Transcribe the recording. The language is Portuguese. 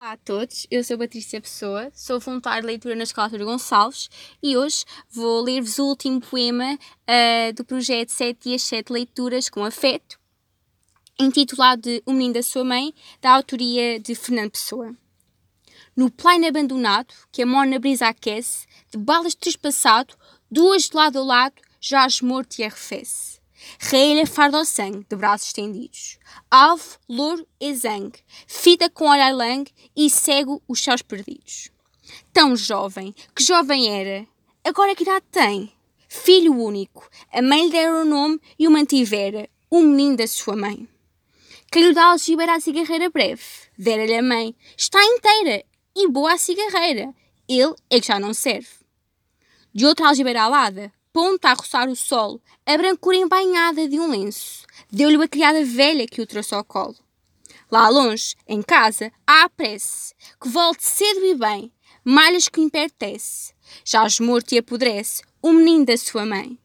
Olá a todos, eu sou Patrícia Pessoa, sou voluntária de leitura na Escola Artur Gonçalves e hoje vou ler-vos o último poema uh, do projeto 7 dias 7 leituras com afeto, intitulado de O Menino da Sua Mãe, da autoria de Fernando Pessoa. No plano abandonado, que a morna brisa aquece, de balas trespassado, duas de lado a lado, jaz morto e arrefece. Raelha sangue, de braços estendidos. Alvo, louro e zangue, fita com olhar langue e cego os céus perdidos. Tão jovem, que jovem era, agora que idade tem? Filho único, a mãe lhe dera o nome e o mantivera, o menino da sua mãe. Que lhe dá algibeira a cigarreira breve, dera-lhe a mãe, está inteira e boa a cigarreira, ele é que já não serve. De outra algibeira alada, ponta a roçar o sol, a brancura embainhada de um lenço. Deu-lhe uma criada velha que o trouxe ao colo. Lá longe, em casa, há a prece, que volte cedo e bem, malhas que impertece. Já morto e apodrece o menino da sua mãe.